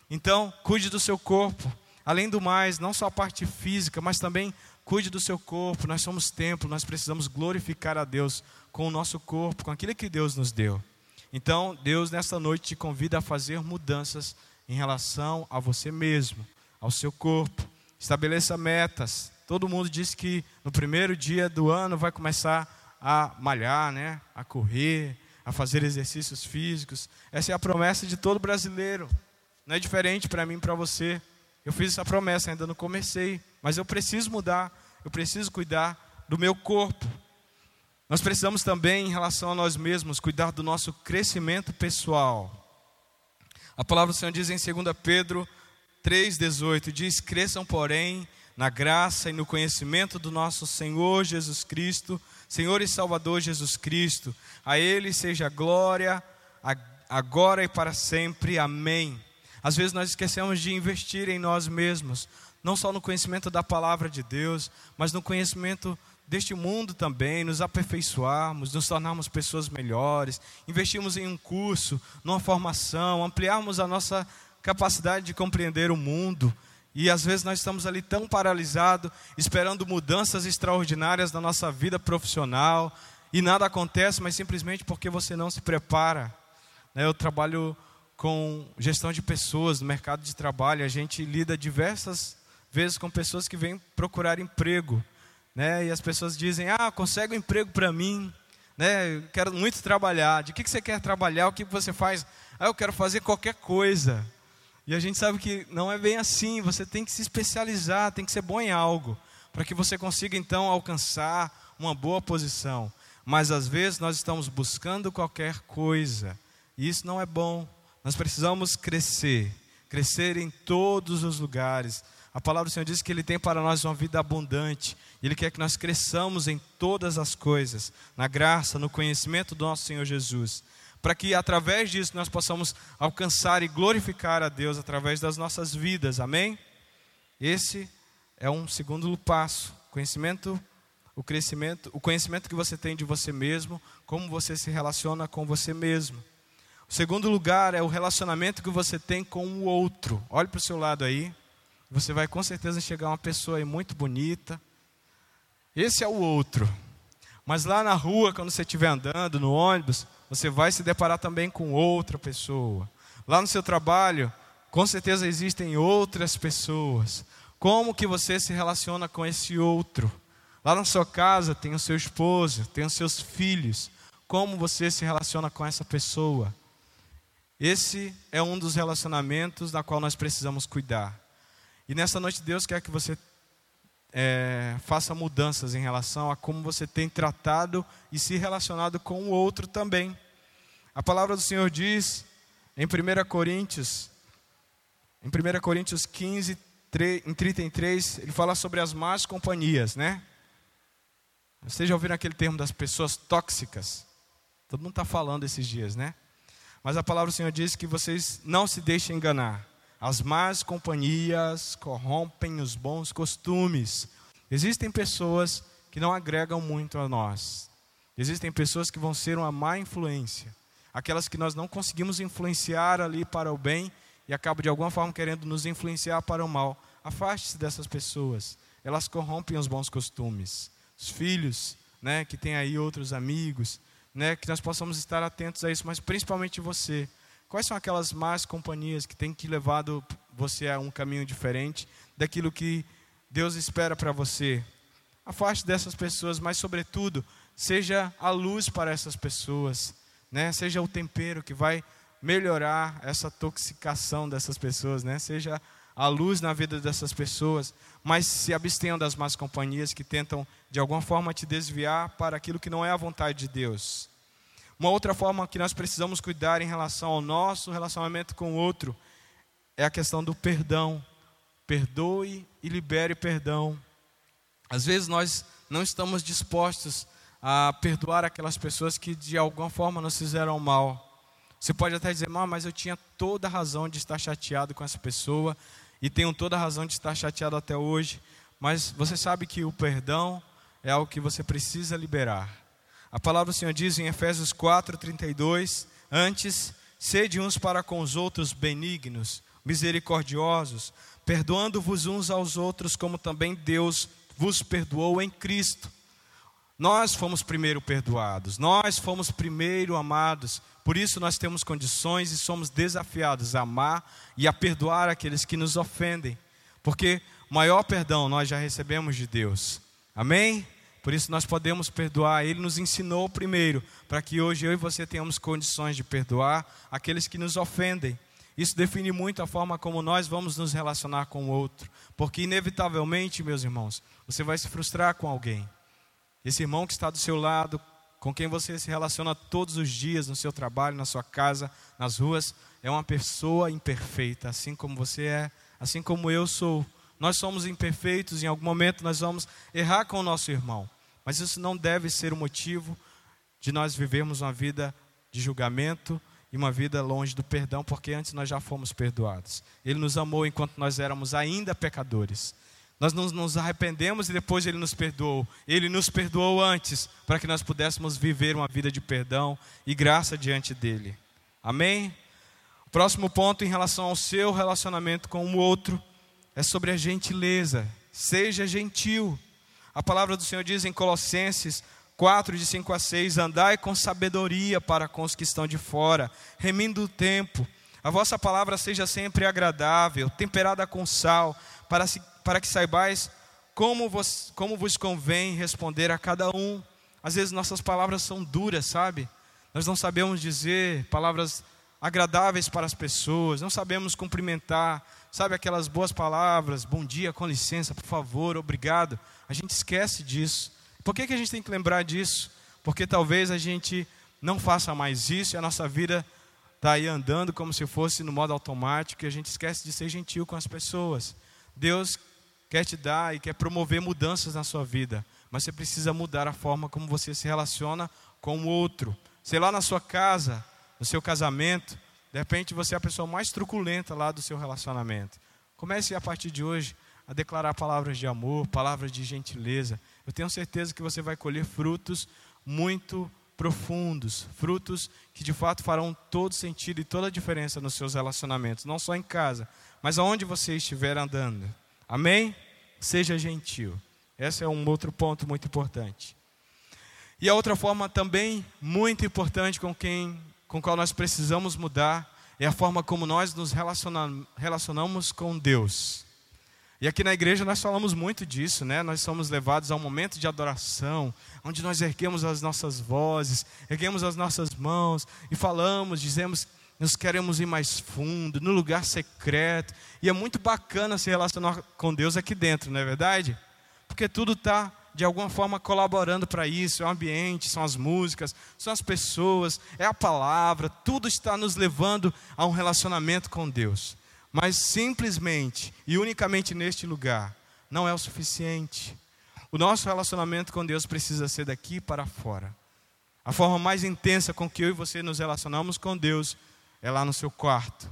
Então, cuide do seu corpo. Além do mais, não só a parte física, mas também cuide do seu corpo. Nós somos templo, nós precisamos glorificar a Deus com o nosso corpo, com aquilo que Deus nos deu. Então, Deus nesta noite te convida a fazer mudanças em relação a você mesmo, ao seu corpo. Estabeleça metas. Todo mundo diz que no primeiro dia do ano vai começar a malhar, né? a correr, a fazer exercícios físicos. Essa é a promessa de todo brasileiro. Não é diferente para mim e para você. Eu fiz essa promessa, ainda não comecei, mas eu preciso mudar, eu preciso cuidar do meu corpo. Nós precisamos também, em relação a nós mesmos, cuidar do nosso crescimento pessoal. A palavra do Senhor diz em 2 Pedro 3,18: diz: Cresçam, porém, na graça e no conhecimento do nosso Senhor Jesus Cristo, Senhor e Salvador Jesus Cristo. A Ele seja glória, agora e para sempre. Amém. Às vezes nós esquecemos de investir em nós mesmos, não só no conhecimento da palavra de Deus, mas no conhecimento deste mundo também, nos aperfeiçoarmos, nos tornarmos pessoas melhores, investirmos em um curso, numa formação, ampliarmos a nossa capacidade de compreender o mundo. E às vezes nós estamos ali tão paralisados, esperando mudanças extraordinárias na nossa vida profissional, e nada acontece, mas simplesmente porque você não se prepara. Né, eu trabalho com gestão de pessoas no mercado de trabalho. A gente lida diversas vezes com pessoas que vêm procurar emprego, né? E as pessoas dizem: "Ah, consegue um emprego para mim, né? Eu quero muito trabalhar. De que que você quer trabalhar? O que você faz? Ah, eu quero fazer qualquer coisa." E a gente sabe que não é bem assim. Você tem que se especializar, tem que ser bom em algo, para que você consiga então alcançar uma boa posição. Mas às vezes nós estamos buscando qualquer coisa, e isso não é bom. Nós precisamos crescer, crescer em todos os lugares. A palavra do Senhor diz que Ele tem para nós uma vida abundante. Ele quer que nós cresçamos em todas as coisas, na graça, no conhecimento do nosso Senhor Jesus. Para que através disso nós possamos alcançar e glorificar a Deus através das nossas vidas. Amém? Esse é um segundo passo. Conhecimento, o crescimento, o conhecimento que você tem de você mesmo, como você se relaciona com você mesmo. O segundo lugar é o relacionamento que você tem com o outro. Olhe para o seu lado aí. Você vai com certeza chegar uma pessoa aí muito bonita. Esse é o outro. Mas lá na rua, quando você estiver andando, no ônibus, você vai se deparar também com outra pessoa. Lá no seu trabalho, com certeza existem outras pessoas. Como que você se relaciona com esse outro? Lá na sua casa tem o seu esposo, tem os seus filhos. Como você se relaciona com essa pessoa? Esse é um dos relacionamentos da qual nós precisamos cuidar. E nessa noite Deus quer que você é, faça mudanças em relação a como você tem tratado e se relacionado com o outro também. A palavra do Senhor diz em 1 Coríntios, em 1 Coríntios 15, 3, em 33, ele fala sobre as más companhias, né? Vocês já ouviram aquele termo das pessoas tóxicas? Todo mundo está falando esses dias, né? Mas a palavra do Senhor diz que vocês não se deixem enganar. As más companhias corrompem os bons costumes. Existem pessoas que não agregam muito a nós. Existem pessoas que vão ser uma má influência. Aquelas que nós não conseguimos influenciar ali para o bem e acabam de alguma forma querendo nos influenciar para o mal. Afaste-se dessas pessoas. Elas corrompem os bons costumes. Os filhos, né, que têm aí outros amigos, né, que nós possamos estar atentos a isso, mas principalmente você. Quais são aquelas más companhias que têm que levado você a um caminho diferente daquilo que Deus espera para você? Afaste dessas pessoas, mas sobretudo, seja a luz para essas pessoas, né? Seja o tempero que vai melhorar essa toxicação dessas pessoas, né? Seja a luz na vida dessas pessoas, mas se abstenham das más companhias que tentam de alguma forma te desviar para aquilo que não é a vontade de Deus. Uma outra forma que nós precisamos cuidar em relação ao nosso relacionamento com o outro é a questão do perdão. Perdoe e libere perdão. Às vezes nós não estamos dispostos a perdoar aquelas pessoas que de alguma forma nos fizeram mal. Você pode até dizer, mas eu tinha toda a razão de estar chateado com essa pessoa, e tenho toda a razão de estar chateado até hoje, mas você sabe que o perdão é algo que você precisa liberar. A palavra do Senhor diz em Efésios 4:32, antes sede uns para com os outros benignos, misericordiosos, perdoando-vos uns aos outros como também Deus vos perdoou em Cristo. Nós fomos primeiro perdoados, nós fomos primeiro amados, por isso nós temos condições e somos desafiados a amar e a perdoar aqueles que nos ofendem, porque maior perdão nós já recebemos de Deus. Amém? Por isso nós podemos perdoar. Ele nos ensinou primeiro, para que hoje eu e você tenhamos condições de perdoar aqueles que nos ofendem. Isso define muito a forma como nós vamos nos relacionar com o outro, porque inevitavelmente, meus irmãos, você vai se frustrar com alguém. Esse irmão que está do seu lado, com quem você se relaciona todos os dias no seu trabalho, na sua casa, nas ruas, é uma pessoa imperfeita, assim como você é, assim como eu sou. Nós somos imperfeitos, em algum momento nós vamos errar com o nosso irmão, mas isso não deve ser o motivo de nós vivermos uma vida de julgamento e uma vida longe do perdão, porque antes nós já fomos perdoados. Ele nos amou enquanto nós éramos ainda pecadores. Nós não nos arrependemos e depois Ele nos perdoou. Ele nos perdoou antes, para que nós pudéssemos viver uma vida de perdão e graça diante dEle. Amém? O próximo ponto em relação ao seu relacionamento com o outro é sobre a gentileza. Seja gentil. A palavra do Senhor diz em Colossenses 4, de 5 a 6: Andai com sabedoria para com os que estão de fora, remindo o tempo. A vossa palavra seja sempre agradável, temperada com sal, para se para que saibais como vos, como vos convém responder a cada um. Às vezes nossas palavras são duras, sabe? Nós não sabemos dizer palavras agradáveis para as pessoas, não sabemos cumprimentar, sabe aquelas boas palavras, bom dia, com licença, por favor, obrigado. A gente esquece disso. Por que, que a gente tem que lembrar disso? Porque talvez a gente não faça mais isso e a nossa vida está aí andando como se fosse no modo automático e a gente esquece de ser gentil com as pessoas. Deus quer te dar e quer promover mudanças na sua vida, mas você precisa mudar a forma como você se relaciona com o outro. Sei lá na sua casa, no seu casamento, de repente você é a pessoa mais truculenta lá do seu relacionamento. Comece a partir de hoje a declarar palavras de amor, palavras de gentileza. Eu tenho certeza que você vai colher frutos muito profundos, frutos que de fato farão todo sentido e toda a diferença nos seus relacionamentos, não só em casa, mas aonde você estiver andando. Amém? Seja gentil. Esse é um outro ponto muito importante. E a outra forma também muito importante com quem com qual nós precisamos mudar é a forma como nós nos relacionamos com Deus. E aqui na igreja nós falamos muito disso, né? Nós somos levados a um momento de adoração, onde nós erguemos as nossas vozes, erguemos as nossas mãos e falamos, dizemos nós queremos ir mais fundo, no lugar secreto. E é muito bacana se relacionar com Deus aqui dentro, não é verdade? Porque tudo está, de alguma forma, colaborando para isso. É o ambiente, são as músicas, são as pessoas, é a palavra. Tudo está nos levando a um relacionamento com Deus. Mas simplesmente e unicamente neste lugar não é o suficiente. O nosso relacionamento com Deus precisa ser daqui para fora. A forma mais intensa com que eu e você nos relacionamos com Deus é lá no seu quarto.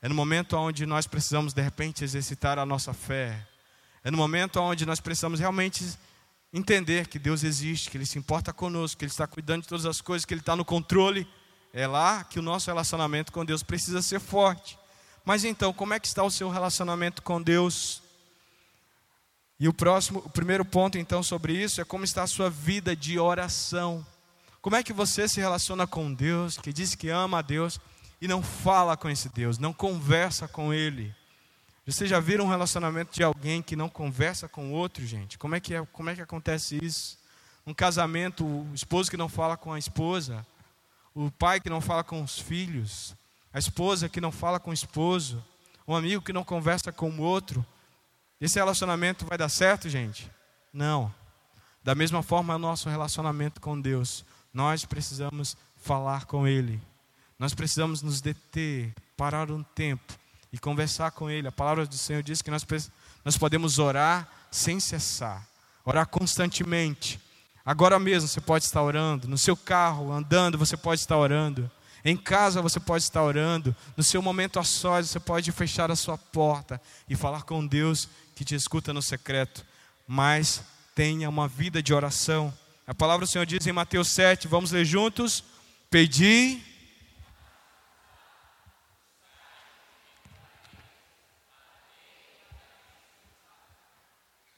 É no momento onde nós precisamos, de repente, exercitar a nossa fé. É no momento onde nós precisamos realmente entender que Deus existe, que Ele se importa conosco, que Ele está cuidando de todas as coisas, que Ele está no controle. É lá que o nosso relacionamento com Deus precisa ser forte. Mas então, como é que está o seu relacionamento com Deus? E o próximo, o primeiro ponto então sobre isso é como está a sua vida de oração. Como é que você se relaciona com Deus, que diz que ama a Deus e não fala com esse Deus, não conversa com Ele? Você já viram um relacionamento de alguém que não conversa com outro, gente? Como é que, é, como é que acontece isso? Um casamento, o esposo que não fala com a esposa, o pai que não fala com os filhos, a esposa que não fala com o esposo, um amigo que não conversa com o outro. Esse relacionamento vai dar certo, gente? Não. Da mesma forma, é o nosso relacionamento com Deus. Nós precisamos falar com Ele. Nós precisamos nos deter, parar um tempo e conversar com Ele. A palavra do Senhor diz que nós, nós podemos orar sem cessar, orar constantemente. Agora mesmo você pode estar orando, no seu carro, andando, você pode estar orando. Em casa você pode estar orando, no seu momento a sós você pode fechar a sua porta e falar com Deus que te escuta no secreto, mas tenha uma vida de oração. A palavra do Senhor diz em Mateus 7, vamos ler juntos: Pedi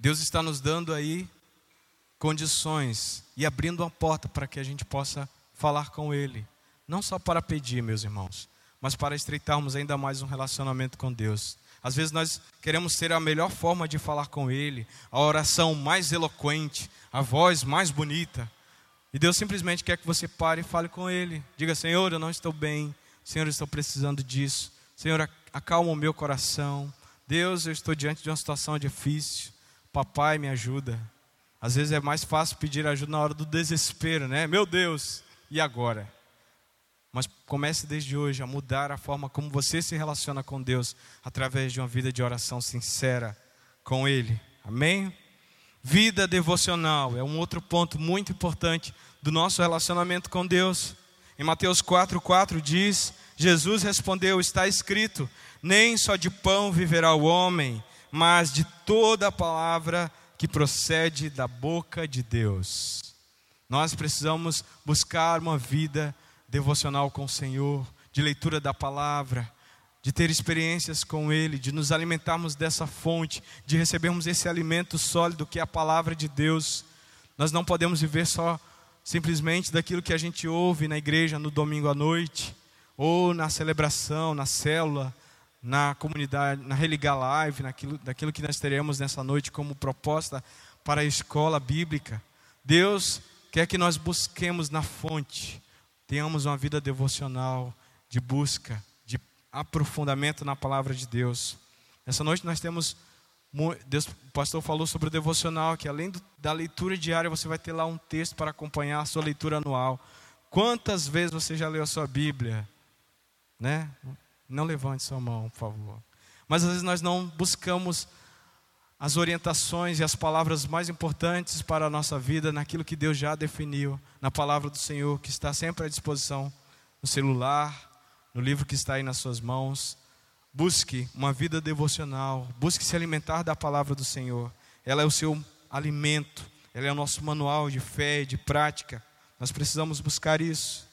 Deus está nos dando aí condições e abrindo uma porta para que a gente possa falar com Ele. Não só para pedir, meus irmãos, mas para estreitarmos ainda mais um relacionamento com Deus. Às vezes nós queremos ter a melhor forma de falar com Ele, a oração mais eloquente, a voz mais bonita. E Deus simplesmente quer que você pare e fale com Ele. Diga: Senhor, eu não estou bem. Senhor, eu estou precisando disso. Senhor, acalma o meu coração. Deus, eu estou diante de uma situação difícil. Papai, me ajuda. Às vezes é mais fácil pedir ajuda na hora do desespero, né? Meu Deus, e agora? Mas comece desde hoje a mudar a forma como você se relaciona com Deus através de uma vida de oração sincera com Ele. Amém? Vida devocional é um outro ponto muito importante do nosso relacionamento com Deus. Em Mateus 4,4 diz: Jesus respondeu: Está escrito, nem só de pão viverá o homem, mas de toda a palavra que procede da boca de Deus. Nós precisamos buscar uma vida devocional com o Senhor, de leitura da palavra, de ter experiências com Ele, de nos alimentarmos dessa fonte, de recebermos esse alimento sólido que é a palavra de Deus. Nós não podemos viver só simplesmente daquilo que a gente ouve na igreja no domingo à noite, ou na celebração, na célula, na comunidade, na Religar Live, naquilo, daquilo que nós teremos nessa noite como proposta para a escola bíblica. Deus quer que nós busquemos na fonte, tenhamos uma vida devocional, de busca, de aprofundamento na palavra de Deus. Essa noite nós temos, Deus, o pastor falou sobre o devocional, que além do, da leitura diária, você vai ter lá um texto para acompanhar a sua leitura anual. Quantas vezes você já leu a sua Bíblia? Né? Não levante sua mão, por favor. Mas às vezes nós não buscamos as orientações e as palavras mais importantes para a nossa vida naquilo que Deus já definiu, na palavra do Senhor, que está sempre à disposição no celular, no livro que está aí nas suas mãos. Busque uma vida devocional, busque se alimentar da palavra do Senhor. Ela é o seu alimento, ela é o nosso manual de fé, de prática. Nós precisamos buscar isso.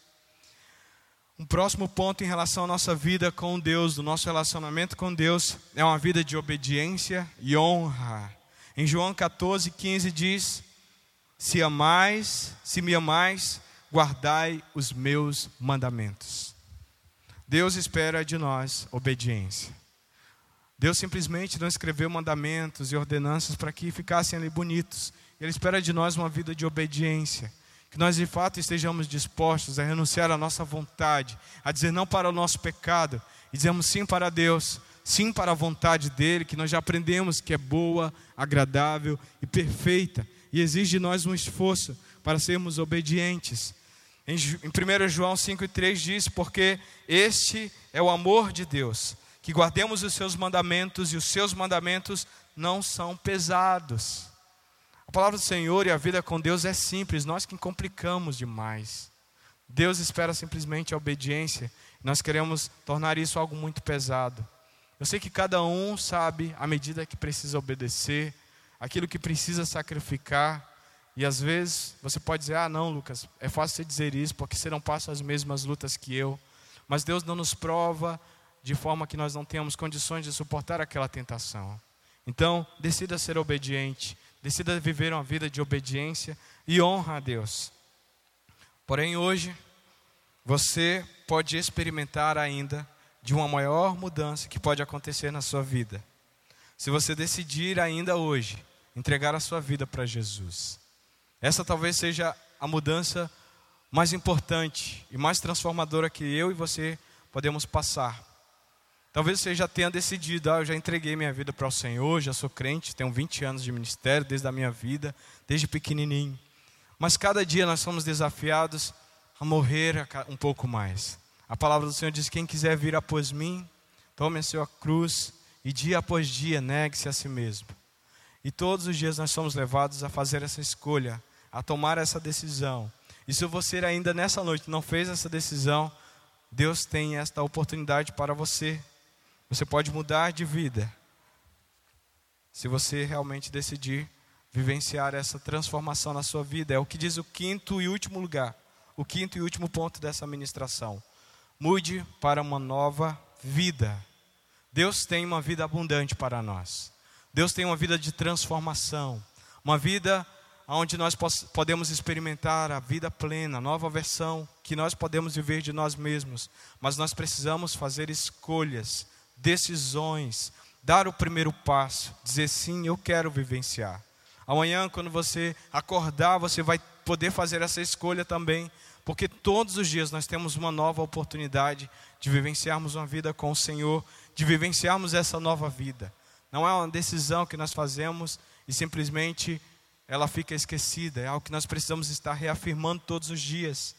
Um próximo ponto em relação à nossa vida com Deus, do nosso relacionamento com Deus, é uma vida de obediência e honra. Em João 14, 15 diz: Se amais, se me amais, guardai os meus mandamentos. Deus espera de nós obediência. Deus simplesmente não escreveu mandamentos e ordenanças para que ficassem ali bonitos. Ele espera de nós uma vida de obediência que nós de fato estejamos dispostos a renunciar à nossa vontade, a dizer não para o nosso pecado e dizemos sim para Deus, sim para a vontade dele, que nós já aprendemos que é boa, agradável e perfeita e exige de nós um esforço para sermos obedientes. Em 1 João 5,3 diz: Porque este é o amor de Deus, que guardemos os seus mandamentos e os seus mandamentos não são pesados. A palavra do Senhor e a vida com Deus é simples, nós que complicamos demais. Deus espera simplesmente a obediência, nós queremos tornar isso algo muito pesado. Eu sei que cada um sabe a medida que precisa obedecer, aquilo que precisa sacrificar, e às vezes você pode dizer: ah, não, Lucas, é fácil você dizer isso, porque você não passa as mesmas lutas que eu. Mas Deus não nos prova de forma que nós não tenhamos condições de suportar aquela tentação. Então, decida ser obediente, Decida viver uma vida de obediência e honra a Deus. Porém, hoje, você pode experimentar ainda de uma maior mudança que pode acontecer na sua vida. Se você decidir ainda hoje entregar a sua vida para Jesus. Essa talvez seja a mudança mais importante e mais transformadora que eu e você podemos passar. Talvez você já tenha decidido, ah, eu já entreguei minha vida para o Senhor, já sou crente, tenho 20 anos de ministério desde a minha vida, desde pequenininho. Mas cada dia nós somos desafiados a morrer um pouco mais. A palavra do Senhor diz: quem quiser vir após mim, tome a sua cruz e dia após dia negue-se a si mesmo. E todos os dias nós somos levados a fazer essa escolha, a tomar essa decisão e se você ainda nessa noite não fez essa decisão, Deus tem esta oportunidade para você. Você pode mudar de vida. Se você realmente decidir vivenciar essa transformação na sua vida, é o que diz o quinto e último lugar, o quinto e último ponto dessa ministração. Mude para uma nova vida. Deus tem uma vida abundante para nós. Deus tem uma vida de transformação, uma vida onde nós podemos experimentar a vida plena, a nova versão que nós podemos viver de nós mesmos, mas nós precisamos fazer escolhas, decisões, dar o primeiro passo, dizer sim, eu quero vivenciar. Amanhã, quando você acordar, você vai poder fazer essa escolha também, porque todos os dias nós temos uma nova oportunidade de vivenciarmos uma vida com o Senhor, de vivenciarmos essa nova vida. Não é uma decisão que nós fazemos e simplesmente ela fica esquecida. É algo que nós precisamos estar reafirmando todos os dias.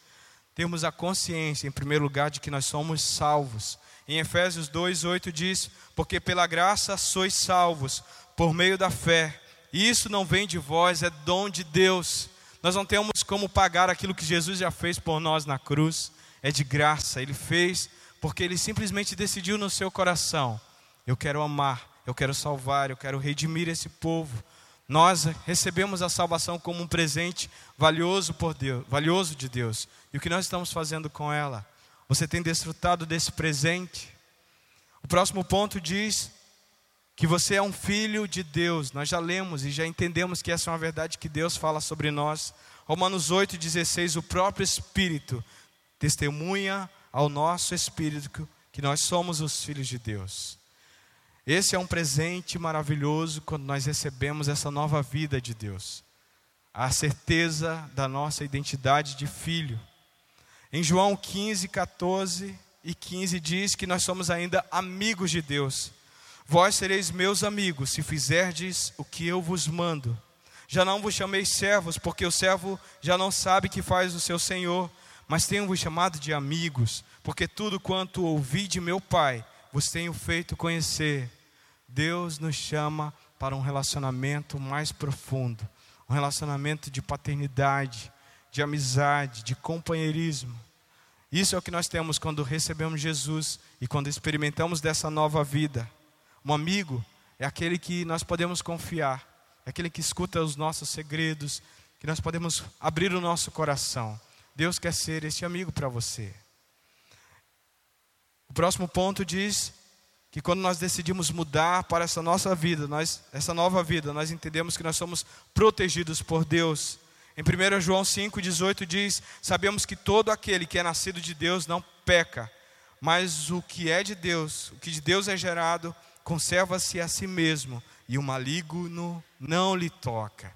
Termos a consciência, em primeiro lugar, de que nós somos salvos. Em Efésios 2:8 diz: Porque pela graça sois salvos, por meio da fé. E isso não vem de vós, é dom de Deus. Nós não temos como pagar aquilo que Jesus já fez por nós na cruz. É de graça. Ele fez porque ele simplesmente decidiu no seu coração: Eu quero amar, eu quero salvar, eu quero redimir esse povo. Nós recebemos a salvação como um presente valioso por Deus, valioso de Deus. E o que nós estamos fazendo com ela? Você tem desfrutado desse presente? O próximo ponto diz que você é um filho de Deus. Nós já lemos e já entendemos que essa é uma verdade que Deus fala sobre nós. Romanos 8,16, o próprio Espírito testemunha ao nosso espírito que nós somos os filhos de Deus. Esse é um presente maravilhoso quando nós recebemos essa nova vida de Deus. A certeza da nossa identidade de filho. Em João 15, 14 e 15 diz que nós somos ainda amigos de Deus. Vós sereis meus amigos se fizerdes o que eu vos mando. Já não vos chamei servos, porque o servo já não sabe que faz o seu senhor, mas tenho-vos chamado de amigos, porque tudo quanto ouvi de meu Pai vos tenho feito conhecer. Deus nos chama para um relacionamento mais profundo, um relacionamento de paternidade, de amizade, de companheirismo. Isso é o que nós temos quando recebemos Jesus e quando experimentamos dessa nova vida. Um amigo é aquele que nós podemos confiar, é aquele que escuta os nossos segredos, que nós podemos abrir o nosso coração. Deus quer ser esse amigo para você. O próximo ponto diz que quando nós decidimos mudar para essa nossa vida, nós, essa nova vida, nós entendemos que nós somos protegidos por Deus. Em 1 João 5,18 diz: Sabemos que todo aquele que é nascido de Deus não peca, mas o que é de Deus, o que de Deus é gerado, conserva-se a si mesmo, e o maligno não lhe toca.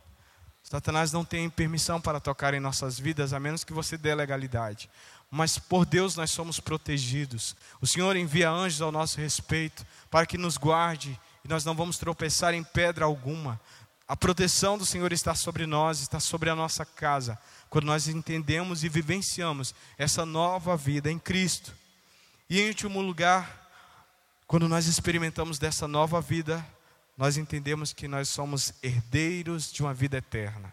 Satanás não tem permissão para tocar em nossas vidas, a menos que você dê legalidade mas por Deus nós somos protegidos. O Senhor envia anjos ao nosso respeito para que nos guarde e nós não vamos tropeçar em pedra alguma. A proteção do Senhor está sobre nós, está sobre a nossa casa, quando nós entendemos e vivenciamos essa nova vida em Cristo. E em último lugar, quando nós experimentamos dessa nova vida, nós entendemos que nós somos herdeiros de uma vida eterna.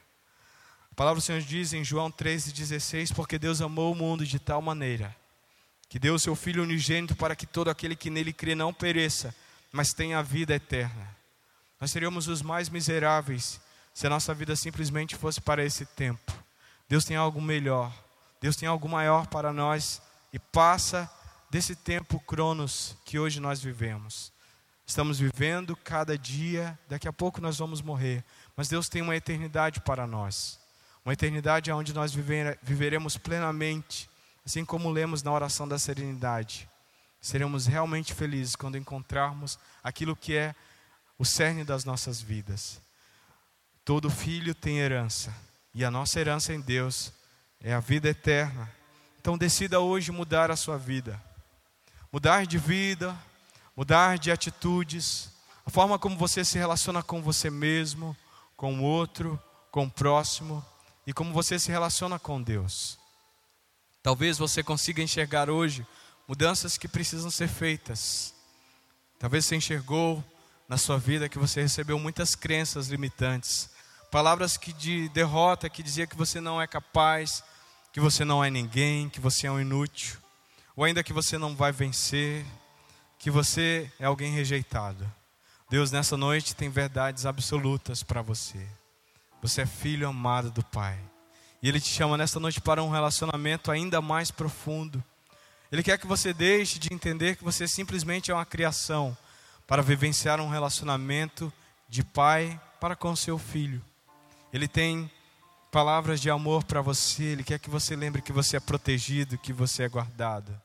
A palavra do Senhor diz em João 13,16: Porque Deus amou o mundo de tal maneira que deu o seu Filho unigênito para que todo aquele que nele crê não pereça, mas tenha a vida eterna. Nós seríamos os mais miseráveis se a nossa vida simplesmente fosse para esse tempo. Deus tem algo melhor, Deus tem algo maior para nós e passa desse tempo cronos que hoje nós vivemos. Estamos vivendo cada dia, daqui a pouco nós vamos morrer, mas Deus tem uma eternidade para nós Uma eternidade onde nós viver, viveremos plenamente, assim como lemos na oração da serenidade. Seremos realmente felizes quando encontrarmos aquilo que é o cerne das nossas vidas. Todo filho tem herança, e a nossa herança em Deus é a vida eterna. Então decida hoje mudar a sua vida. Mudar de vida, mudar de atitudes, a forma como você se relaciona com você mesmo, com o outro, com o próximo e como você se relaciona com Deus. Talvez você consiga enxergar hoje mudanças que precisam ser feitas. Talvez você enxergou na sua vida que você recebeu muitas crenças limitantes, palavras que de derrota, que dizia que você não é capaz, que você não é ninguém, que você é um inútil, ou ainda que você não vai vencer, que você é alguém rejeitado. Deus nessa noite tem verdades absolutas para você. Você é filho amado do Pai. E Ele te chama nesta noite para um relacionamento ainda mais profundo. Ele quer que você deixe de entender que você simplesmente é uma criação para vivenciar um relacionamento de pai para com seu filho. Ele tem palavras de amor para você, ele quer que você lembre que você é protegido, que você é guardado.